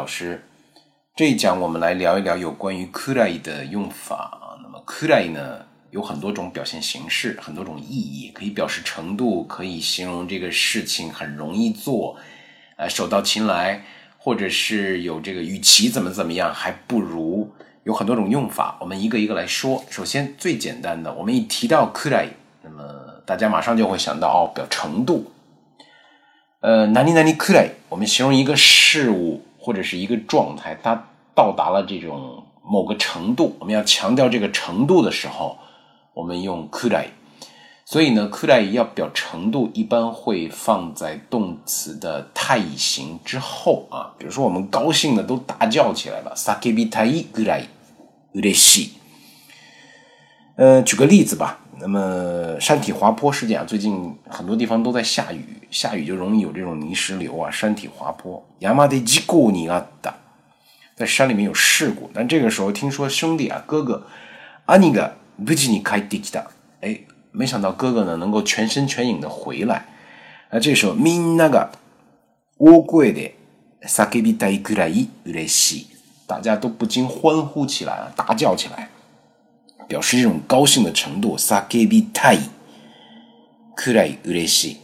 老师。这一讲我们来聊一聊有关于 kurai 的用法。那么 kurai 呢有很多种表现形式，很多种意义，可以表示程度，可以形容这个事情很容易做，呃，手到擒来，或者是有这个与其怎么怎么样还不如，有很多种用法。我们一个一个来说。首先最简单的，我们一提到 kurai，那么大家马上就会想到哦，表程度。呃，哪里哪里 kurai，我们形容一个事物或者是一个状态，它。到达了这种某个程度，我们要强调这个程度的时候，我们用 could I。所以呢，could I 要表程度，一般会放在动词的太乙形之后啊。比如说，我们高兴的都大叫起来了，sakebi tai kurai ureshi。呃，举个例子吧。那么山体滑坡事件啊，最近很多地方都在下雨，下雨就容易有这种泥石流啊，山体滑坡。yamade jiku ni atta。在山里面有事故，但这个时候听说兄弟啊，哥哥，阿尼个不吉尼开迪吉达，哎，没想到哥哥呢能够全身全影的回来。啊，这时候みんなが大声で叫びたいくらい嬉しい，大家都不禁欢呼起来啊，大叫起来， 表示这种高兴的程度。叫びたいくらい嬉しい。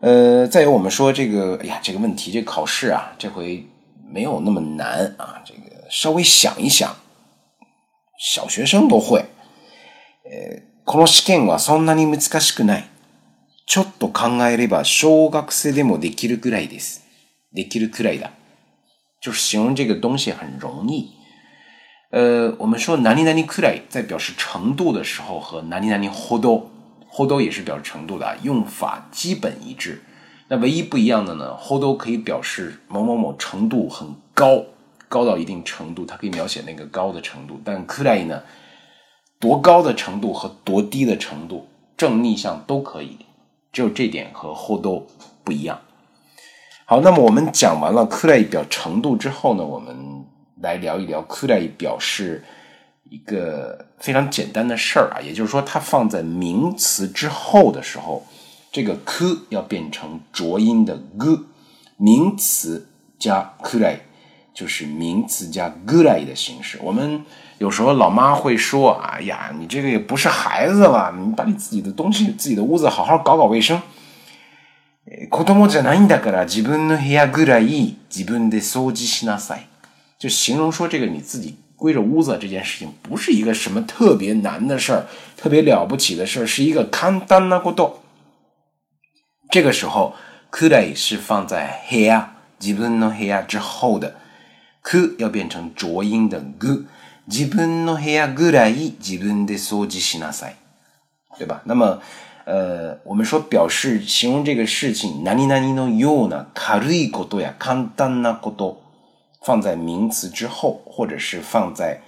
呃，再有我们说这个，哎呀，这个问题，这个考试啊，这回。没有那么难啊，这个稍微想一想，小学生都会。えこの試験はそんなに難しくない。ちょっと考えれば小学生でもできるくらいです。できるくらいだ。就是形容这个东西很容易。 呃，我们说哪里哪里くらい在表示程度的时候，和哪里哪里ほどほど也是表示程度的，用法基本一致。那唯一不一样的呢，后都可以表示某某某程度很高，高到一定程度，它可以描写那个高的程度。但 k u r 呢，多高的程度和多低的程度，正逆向都可以，只有这点和后都不一样。好，那么我们讲完了 k u r 表程度之后呢，我们 来聊一聊 k u r 表示一个非常简单的事儿啊，也就是说，它放在名词之后的时候。这个 ku 要变成浊音的 gu，名词加 kurai 就是名词加 gurai 的形式。我们有时候老妈会说：“哎呀，你这个也不是孩子了，你把你自己的东西、自己的屋子好好搞搞卫生。”子供じゃないんだから自分の部屋ぐらい自分で掃除しなさい。 就形容说这个你自己归着屋子这件事情不是一个什么特别难的事儿，特别了不起的事儿，是一个簡単なこと。这个时候，kurai 是放在 hair 自分の hair 之后的，ku 要变成浊音的 gu，自分の hair ぐらい自分で掃除しなさい，对吧？那么，呃，我们说表示形容这个事情，何々のような軽いことや簡単なこと， 放在名词之后，或者是放在。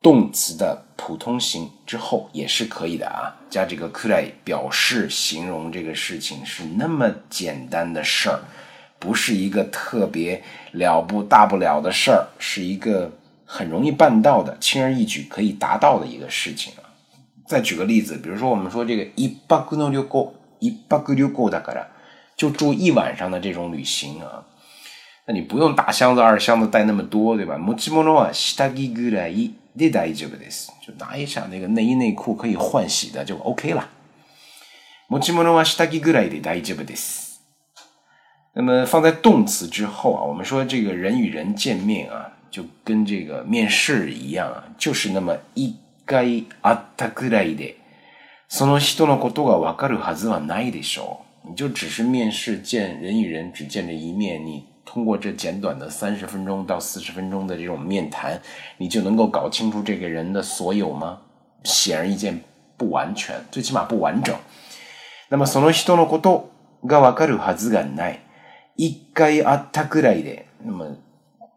动词的普通形之后也是可以的啊，加这个 kurai 表示形容这个事情是那么简单的事儿，不是一个特别了不大不了的事儿，是一个很容易办到的、轻而易举可以达到的一个事情啊。再举个例子，比如说我们说这个一泊の旅行、一泊旅行だから，就住一晚上的这种旅行啊， 那你不用大箱子、二箱子带那么多，对吧？持ち物は下着ぐらい。で大丈夫です。就拿一下那个内衣内裤可以换洗的就 OK 了。持ち物は下着ぐらいで大丈夫です。那么放在动词之后啊，我们说这个人与人见面啊，就跟这个面试一样啊，就是那么一回会ったぐらいで、その人のことがわかるはずはないでしょう。你就只是面试见人与人只见这一面，你。 通过这简短的三十分钟到四十分钟的这种面谈，你就能够搞清楚这个人的所有吗？显而易见不完全，最起码不完整。那么その人のことがわかるはずがない。一回会ったくらいで，那么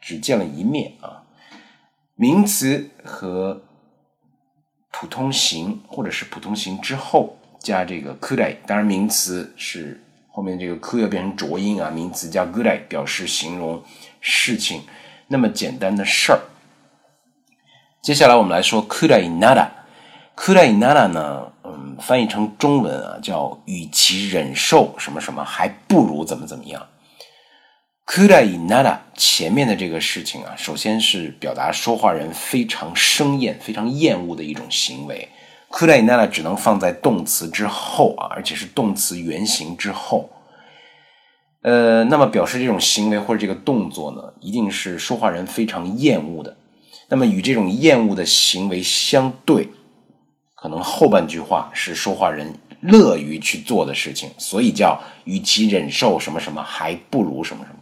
只见了一面啊。名词和普通形或者是普通形之后加这个くらい，当然名词是。 后面这个 ku 要变成浊音啊，名词加 gurai 表示形容事情那么简单的事儿。接下来我们来说 kurai nara，kurai nara 呢，嗯，翻译成中文啊，叫与其忍受什么什么，还不如怎么怎么样。 くらいなら前面的这个事情啊，首先是表达说话人非常生厌、非常厌恶的一种行为。 くらいなら只能放在动词之后啊，而且是动词原形之后。呃，那么表示这种行为或者这个动作呢，一定是说话人非常厌恶的。那么与这种厌恶的行为相对，可能后半句话是说话人乐于去做的事情，所以叫与其忍受什么什么，还不如什么什么。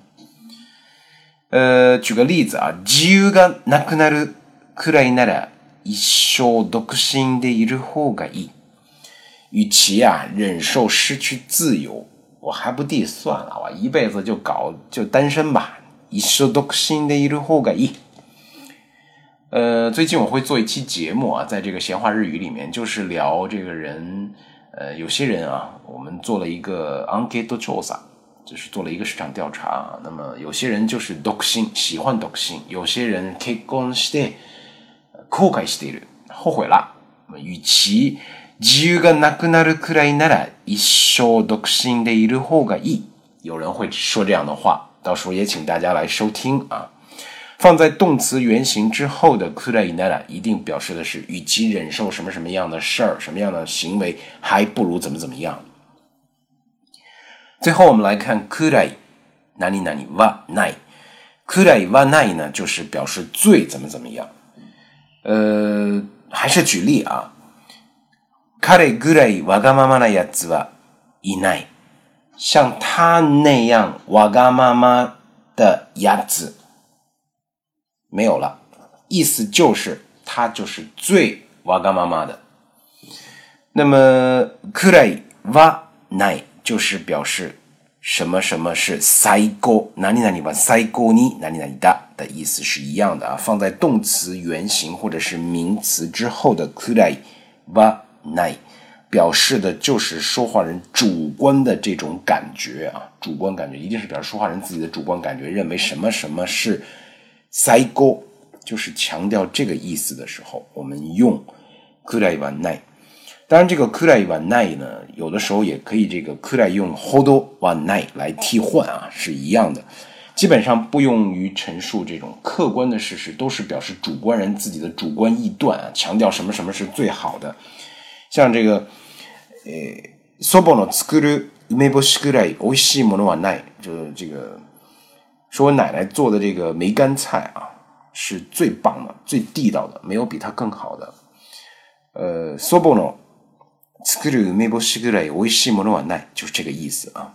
呃，举个例子啊，自由がなくなるくらいなら 一生独身でいる方がいい。与其啊忍受失去自由，我还不地算了，我一辈子就搞就单身吧。一生独身でいる方がいい。呃，最近我会做一期节目啊，在这个闲话日语里面，就是聊这个人，呃，有些人啊，我们做了一个 enquete 調査。就是做了一个市场调查，那么有些人就是独身，喜欢独身；有些人結婚して 後悔している，后悔了。与其自由がなくなるくらいなら一生独身でいる方がいい。有人会说这样的话，到时候也请大家来收听啊。放在动词原形之后的くらいなら，一定表示的是与其忍受什么什么样的事儿、什么样的行为，还不如怎么怎么样。最后我们来看くらい哪里哪里はない。くらいはない呢，就是表示最怎么怎么样。 呃，还是举例啊。彼ぐらいわがままなやつはいない。像他那样わがまま的やつ没有了。意思就是他就是最わがまま的。那么くらいはない。就是表示 什么什么是最高，哪里哪里吧，最高に哪里哪里だ的意思是一样的啊。放在动词原形或者是名词之后的くらいはない，表示的就是说话人主观的这种感觉啊，主观感觉一定是表示说话人自己的主观感觉，认为什么什么是最高，就是强调这个意思的时候，我们用くらいはない。当然，这个くらいはない呢， 有的时候也可以这个くらい用ほどはない来替换啊，是一样的。基本上不用于陈述这种客观的事实，都是表示主观人自己的主观臆断啊，强调什么什么是最好的。像这个，呃，そばの作る梅干しくらい美味しいものはない，就是这个说我奶奶做的这个梅干菜啊，是最棒的、最地道的，没有比它更好的。呃，そばの 作る梅干しぐらい美味しいものはない，就是这个意思啊。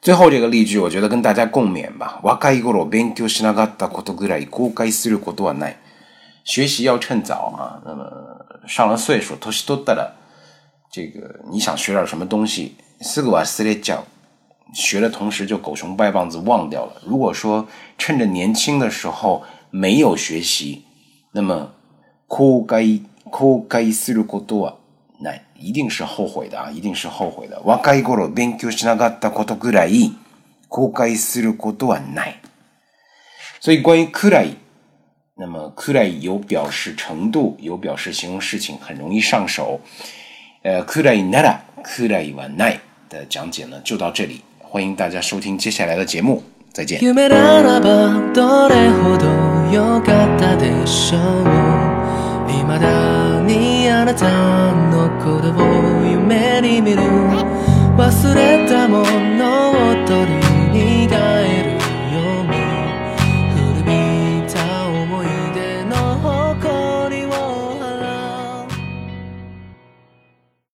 最后这个例句，我觉得跟大家共勉吧。若い頃勉強しなかったことぐらい後悔することはない。学习要趁早啊。那么上了岁数，年取ったら，这个你想学点什么东西，すぐ忘れちゃう。学的同时就狗熊掰棒子忘掉了。如果说趁着年轻的时候没有学习，那么後悔後悔することは那 一定是后悔的啊，一定是后悔的。若い頃勉強しなかったことぐらい後悔することはない。所以关于くらい，那么くらい有表示程度，有表示形容事情，很容易上手。呃，くらいならくらいはない的讲解呢，就到这里。欢迎大家收听接下来的节目，再见。未だ にあなたのことを夢に見る。忘れたもん